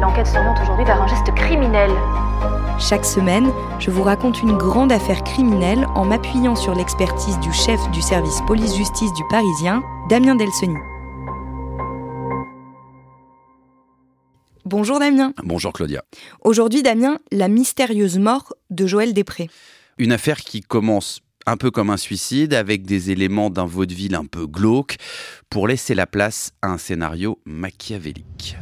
L'enquête s'oriente aujourd'hui vers un geste criminel. Chaque semaine, je vous raconte une grande affaire criminelle en m'appuyant sur l'expertise du chef du service police-justice du Parisien, Damien Delseny. Bonjour Damien. Bonjour Claudia. Aujourd'hui Damien, la mystérieuse mort de Joël Després. Une affaire qui commence un peu comme un suicide, avec des éléments d'un vaudeville un peu glauque, pour laisser la place à un scénario machiavélique.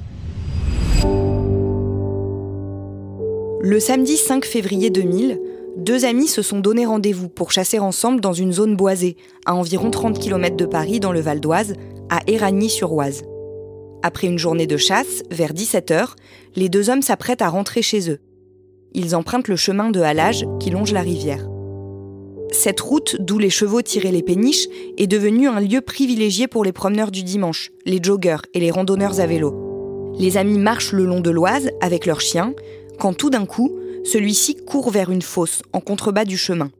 Le samedi 5 février 2000, deux amis se sont donné rendez-vous pour chasser ensemble dans une zone boisée, à environ 30 km de Paris, dans le Val d'Oise, à Éragny-sur-Oise. Après une journée de chasse, vers 17h, les deux hommes s'apprêtent à rentrer chez eux. Ils empruntent le chemin de halage qui longe la rivière. Cette route, d'où les chevaux tiraient les péniches, est devenue un lieu privilégié pour les promeneurs du dimanche, les joggeurs et les randonneurs à vélo. Les amis marchent le long de l'Oise avec leurs chiens, quand tout d'un coup, celui-ci court vers une fosse en contrebas du chemin.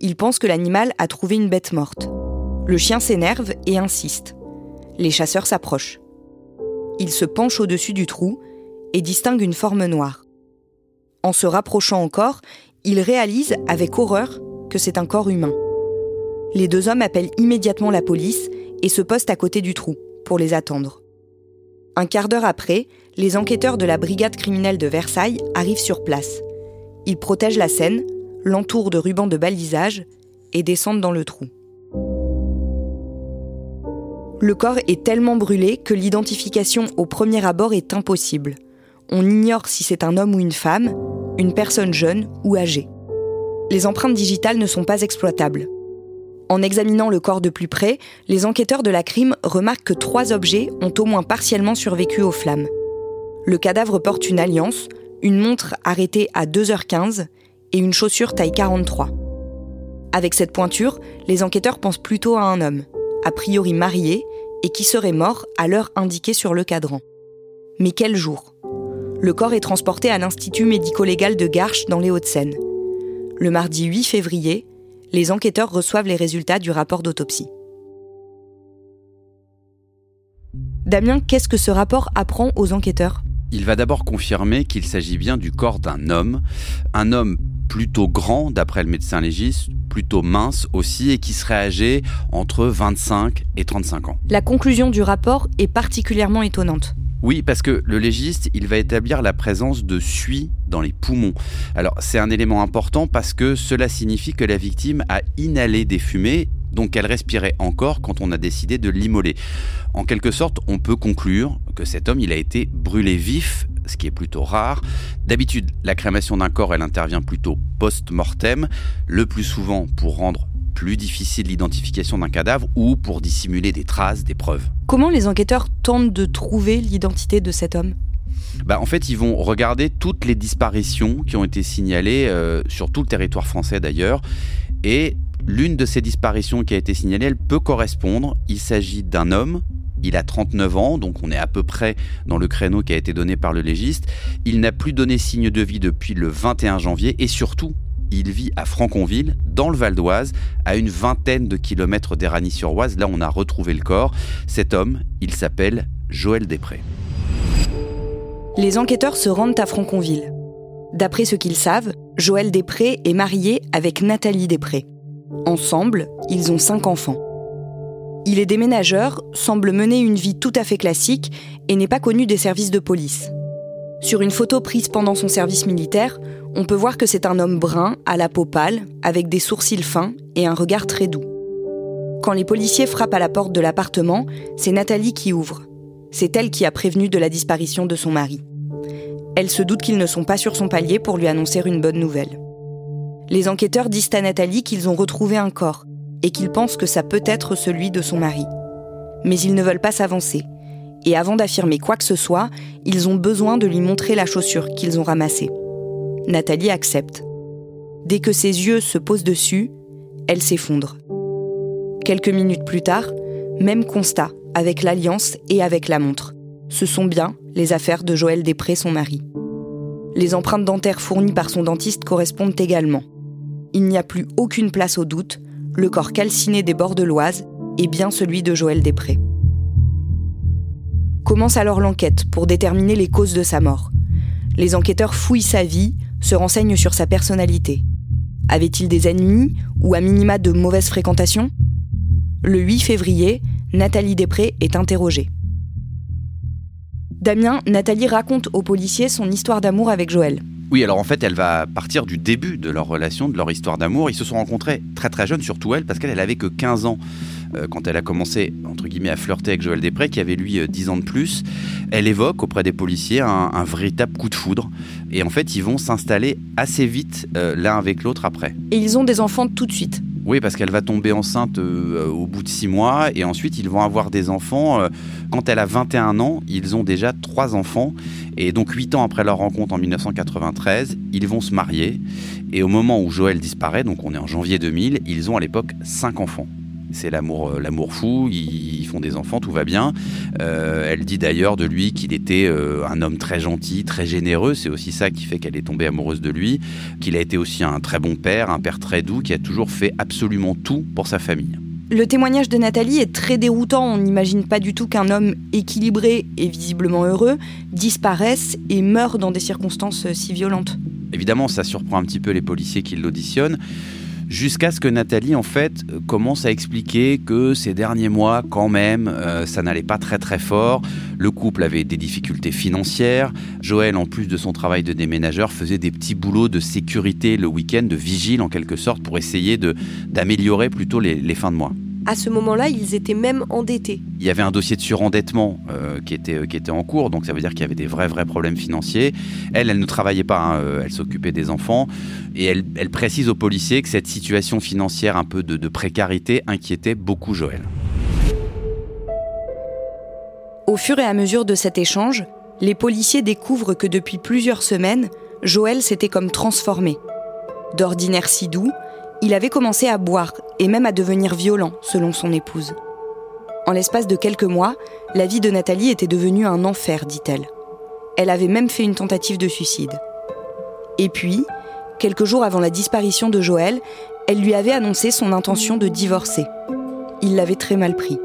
Il pense que l'animal a trouvé une bête morte. Le chien s'énerve et insiste. Les chasseurs s'approchent. Il se penche au-dessus du trou et distingue une forme noire. En se rapprochant encore, il réalise avec horreur que c'est un corps humain. Les deux hommes appellent immédiatement la police et se postent à côté du trou pour les attendre. Un quart d'heure après, les enquêteurs de la brigade criminelle de Versailles arrivent sur place. Ils protègent la scène, l'entourent de rubans de balisage et descendent dans le trou. Le corps est tellement brûlé que l'identification au premier abord est impossible. On ignore si c'est un homme ou une femme, une personne jeune ou âgée. Les empreintes digitales ne sont pas exploitables. En examinant le corps de plus près, les enquêteurs de la crime remarquent que trois objets ont au moins partiellement survécu aux flammes. Le cadavre porte une alliance, une montre arrêtée à 2h15 et une chaussure taille 43. Avec cette pointure, les enquêteurs pensent plutôt à un homme, a priori marié, et qui serait mort à l'heure indiquée sur le cadran. Mais quel jour? Le corps est transporté à l'Institut médico-légal de Garches dans les Hauts-de-Seine. Le mardi 8 février, les enquêteurs reçoivent les résultats du rapport d'autopsie. Damien, qu'est-ce que ce rapport apprend aux enquêteurs? Il va d'abord confirmer qu'il s'agit bien du corps d'un homme, un homme plutôt grand d'après le médecin légiste, plutôt mince aussi et qui serait âgé entre 25 et 35 ans. La conclusion du rapport est particulièrement étonnante. Oui, parce que le légiste, il va établir la présence de suie dans les poumons. Alors, c'est un élément important parce que cela signifie que la victime a inhalé des fumées donc elle respirait encore quand on a décidé de l'immoler. En quelque sorte, on peut conclure que cet homme, il a été brûlé vif, ce qui est plutôt rare. D'habitude, la crémation d'un corps, elle intervient plutôt post-mortem, le plus souvent pour rendre plus difficile l'identification d'un cadavre ou pour dissimuler des traces, des preuves. Comment les enquêteurs tentent de trouver l'identité de cet homme? Bah, en fait, ils vont regarder toutes les disparitions qui ont été signalées euh, sur tout le territoire français d'ailleurs. Et l'une de ces disparitions qui a été signalée, elle peut correspondre. Il s'agit d'un homme. Il a 39 ans, donc on est à peu près dans le créneau qui a été donné par le légiste. Il n'a plus donné signe de vie depuis le 21 janvier et surtout, il vit à Franconville, dans le Val d'Oise, à une vingtaine de kilomètres d'Éragny-sur-Oise. Là, on a retrouvé le corps. Cet homme, il s'appelle Joël Després. Les enquêteurs se rendent à Franconville. D'après ce qu'ils savent, Joël Després est marié avec Nathalie Després. Ensemble, ils ont cinq enfants. Il est déménageur, semble mener une vie tout à fait classique et n'est pas connu des services de police. Sur une photo prise pendant son service militaire, on peut voir que c'est un homme brun, à la peau pâle, avec des sourcils fins et un regard très doux. Quand les policiers frappent à la porte de l'appartement, c'est Nathalie qui ouvre. C'est elle qui a prévenu de la disparition de son mari. Elle se doute qu'ils ne sont pas sur son palier pour lui annoncer une bonne nouvelle. Les enquêteurs disent à Nathalie qu'ils ont retrouvé un corps et qu'ils pensent que ça peut être celui de son mari. Mais ils ne veulent pas s'avancer. Et avant d'affirmer quoi que ce soit, ils ont besoin de lui montrer la chaussure qu'ils ont ramassée. Nathalie accepte. Dès que ses yeux se posent dessus, elle s'effondre. Quelques minutes plus tard, même constat avec l'alliance et avec la montre. Ce sont bien les affaires de Joël Després, son mari. Les empreintes dentaires fournies par son dentiste correspondent également. Il n'y a plus aucune place au doute, le corps calciné des bords de l'Oise est bien celui de Joël Després. Commence alors l'enquête pour déterminer les causes de sa mort. Les enquêteurs fouillent sa vie, se renseignent sur sa personnalité. Avait-il des ennemis ou à minima de mauvaises fréquentations? Le 8 février, Nathalie Després est interrogée. Damien, Nathalie raconte aux policiers son histoire d'amour avec Joël. Oui, alors en fait, elle va partir du début de leur relation, de leur histoire d'amour. Ils se sont rencontrés très très jeunes, surtout elle, parce qu'elle avait que 15 ans euh, quand elle a commencé, entre guillemets, à flirter avec Joël Després, qui avait lui 10 euh, ans de plus. Elle évoque auprès des policiers un, véritable coup de foudre. Et en fait, ils vont s'installer assez vite euh, l'un avec l'autre après. Et ils ont des enfants tout de suite oui, parce qu'elle va tomber enceinte au bout de six mois et ensuite ils vont avoir des enfants. quand elle a 21 ans, ils ont déjà trois enfants et donc huit ans après leur rencontre en 1993, ils vont se marier et au moment où Joël disparaît, donc on est en janvier 2000, ils ont à l'époque cinq enfants c'est l'amour, euh, l'amour fou, ils, font des enfants, tout va bien. Euh, elle dit d'ailleurs de lui qu'il était euh, un homme très gentil, très généreux, c'est aussi ça qui fait qu'elle est tombée amoureuse de lui, qu'il a été aussi un très bon père, un père très doux, qui a toujours fait absolument tout pour sa famille. Le témoignage de Nathalie est très déroutant. On n'imagine pas du tout qu'un homme équilibré et visiblement heureux disparaisse et meure dans des circonstances si violentes. Évidemment, ça surprend un petit peu les policiers qui l'auditionnent jusqu'à ce que Nathalie en fait euh, commence à expliquer que ces derniers mois quand même euh, ça n'allait pas très très fort. Le couple avait des difficultés financières. Joël en plus de son travail de déménageur faisait des petits boulots de sécurité le week-end, de vigile en quelque sorte pour essayer d'améliorer plutôt les fins de mois à ce moment-là, ils étaient même endettés. Il y avait un dossier de surendettement euh, qui, était, euh, qui était en cours, donc ça veut dire qu'il y avait des vrais, vrais problèmes financiers. Elle, elle ne travaillait pas, hein, euh, elle s'occupait des enfants, et elle, elle, précise aux policiers que cette situation financière un peu de, de précarité inquiétait beaucoup Joël. Au fur et à mesure de cet échange, les policiers découvrent que depuis plusieurs semaines, Joël s'était comme transformé. D'ordinaire si doux, il avait commencé à boire et même à devenir violent, selon son épouse. En l'espace de quelques mois, la vie de Nathalie était devenue un enfer, dit-elle. Elle avait même fait une tentative de suicide. Et puis, quelques jours avant la disparition de Joël, elle lui avait annoncé son intention de divorcer. Il l'avait très mal pris.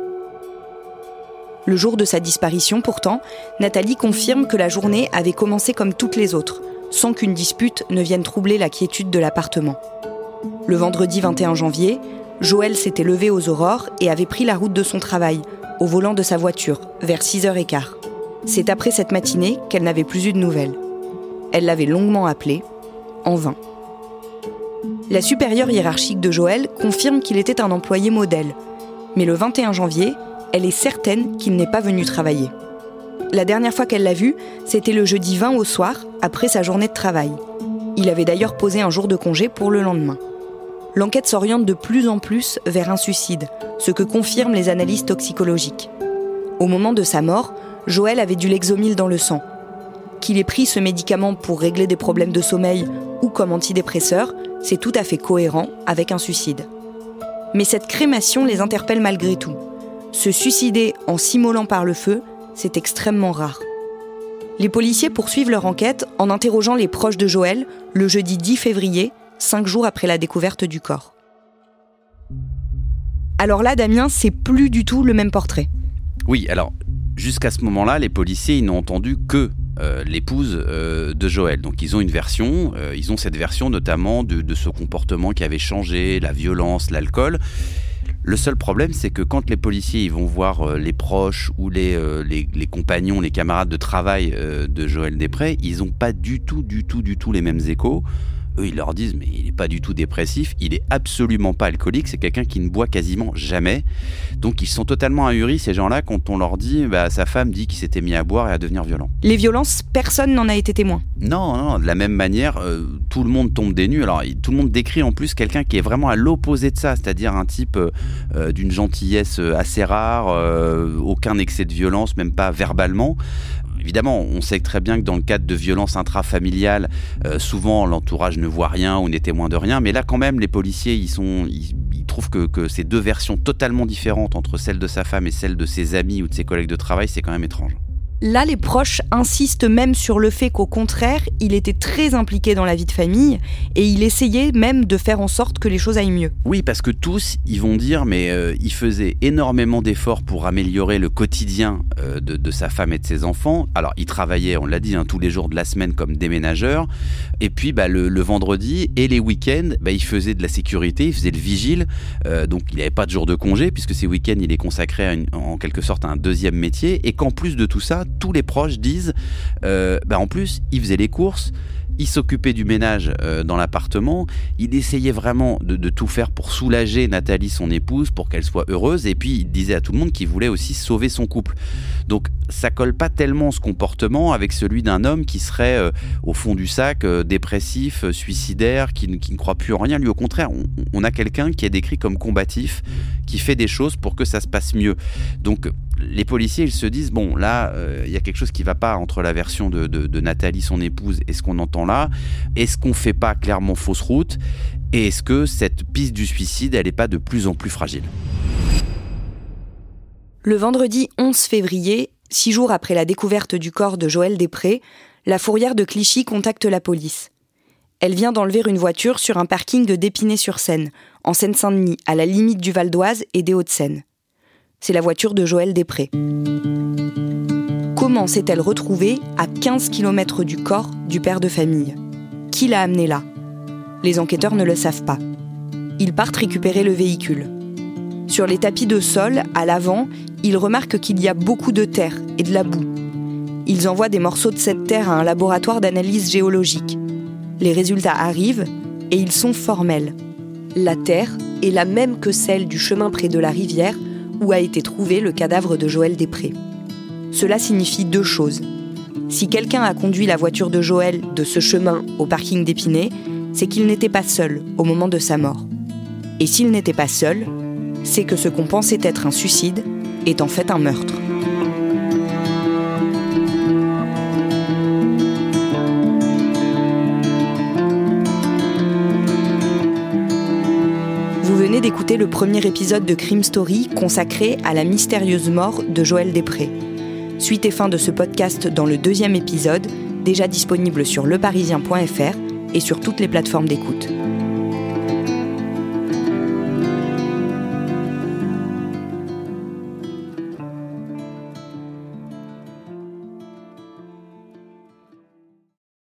Le jour de sa disparition, pourtant, Nathalie confirme que la journée avait commencé comme toutes les autres, sans qu'une dispute ne vienne troubler la quiétude de l'appartement. Le vendredi 21 janvier, Joël s'était levé aux aurores et avait pris la route de son travail, au volant de sa voiture, vers 6h15. C'est après cette matinée qu'elle n'avait plus eu de nouvelles. Elle l'avait longuement appelé, en vain. La supérieure hiérarchique de Joël confirme qu'il était un employé modèle, mais le 21 janvier, elle est certaine qu'il n'est pas venu travailler. La dernière fois qu'elle l'a vu, c'était le jeudi 20 au soir, après sa journée de travail. Il avait d'ailleurs posé un jour de congé pour le lendemain. L'enquête s'oriente de plus en plus vers un suicide, ce que confirment les analyses toxicologiques. Au moment de sa mort, Joël avait du Lexomil dans le sang. Qu'il ait pris ce médicament pour régler des problèmes de sommeil ou comme antidépresseur, c'est tout à fait cohérent avec un suicide. Mais cette crémation les interpelle malgré tout. Se suicider en s'immolant par le feu, c'est extrêmement rare. Les policiers poursuivent leur enquête en interrogeant les proches de Joël le jeudi 10 février, cinq jours après la découverte du corps. Alors là, Damien, c'est plus du tout le même portrait. Oui, alors jusqu'à ce moment-là, les policiers n'ont entendu que euh, l'épouse euh, de Joël. Donc ils ont une version, euh, ils ont cette version notamment de, ce comportement qui avait changé, la violence, l'alcool. Le seul problème, c'est que quand les policiers vont voir les proches ou les, les, compagnons, les camarades de travail de Joël Després, ils n'ont pas du tout, du tout, du tout les mêmes échos eux, ils leur disent, mais il n'est pas du tout dépressif, il est absolument pas alcoolique, c'est quelqu'un qui ne boit quasiment jamais. Donc ils sont totalement ahuris, ces gens-là, quand on leur dit, bah, sa femme dit qu'il s'était mis à boire et à devenir violent. Les violences, personne n'en a été témoin. Non, non, de la même manière, euh, tout le monde tombe des nues. Alors tout le monde décrit en plus quelqu'un qui est vraiment à l'opposé de ça, c'est-à-dire un type euh, euh, d'une gentillesse assez rare, aucun excès de violence, même pas verbalement évidemment, on sait très bien que dans le cadre de violences intrafamiliales, euh, souvent l'entourage ne voit rien ou n'est témoin de rien, mais là quand même, les policiers, ils sont, ils, trouve que, que ces deux versions totalement différentes entre celle de sa femme et celle de ses amis ou de ses collègues de travail, c'est quand même étrange. Là, les proches insistent même sur le fait qu'au contraire, il était très impliqué dans la vie de famille et il essayait même de faire en sorte que les choses aillent mieux. Oui, parce que tous, ils vont dire, mais euh, il faisait énormément d'efforts pour améliorer le quotidien euh, de, sa femme et de ses enfants. Alors, il travaillait, on l'a dit, hein, tous les jours de la semaine comme déménageur. Et puis, bah, le, vendredi et les week-ends, bah, il faisait de la sécurité, il faisait le vigile. Euh, donc, il n'avait pas de jour de congé, puisque ces week-ends, il est consacré en quelque sorte à un deuxième métier. Et qu'en plus de tout ça, tous les proches disent, euh, bah, en plus, il faisait les courses, il s'occupait du ménage euh, dans l'appartement, il essayait vraiment de, tout faire pour soulager Nathalie, son épouse, pour qu'elle soit heureuse, et puis il disait à tout le monde qu'il voulait aussi sauver son couple. Donc ça colle pas tellement ce comportement avec celui d'un homme qui serait euh, au fond du sac, dépressif, suicidaire, qui, ne croit plus en rien. Lui, au contraire, on, on a quelqu'un qui est décrit comme combatif, qui fait des choses pour que ça se passe mieux. Donc les policiers, ils se disent bon, là, euh, il y a quelque chose qui va pas entre la version de, Nathalie, son épouse, et ce qu'on entend là. Est-ce qu'on fait pas clairement fausse route? Et est-ce que cette piste du suicide, elle n'est pas de plus en plus fragile? Le vendredi 11 février, six jours après la découverte du corps de Joël Després, la fourrière de Clichy contacte la police. Elle vient d'enlever une voiture sur un parking de d'Épinay-sur-Seine, en Seine-Saint-Denis, à la limite du Val d'Oise et des Hauts-de-Seine. C'est la voiture de Joël Després. Comment s'est-elle retrouvée à 15 km du corps du père de famille? Qui l'a amenée là? Les enquêteurs ne le savent pas. Ils partent récupérer le véhicule. Sur les tapis de sol, à l'avant, ils remarquent qu'il y a beaucoup de terre et de la boue. Ils envoient des morceaux de cette terre à un laboratoire d'analyse géologique. Les résultats arrivent et ils sont formels. La terre est la même que celle du chemin près de la rivière où a été trouvé le cadavre de Joël Després. Cela signifie deux choses. Si quelqu'un a conduit la voiture de Joël de ce chemin au parking d'Épinay, c'est qu'il n'était pas seul au moment de sa mort. Et s'il n'était pas seul, c'est que ce qu'on pensait être un suicide est en fait un meurtre. D'écouter le premier épisode de Crime Story consacré à la mystérieuse mort de Joël Després. Suite et fin de ce podcast dans le deuxième épisode, déjà disponible sur leparisien.fr et sur toutes les plateformes d'écoute.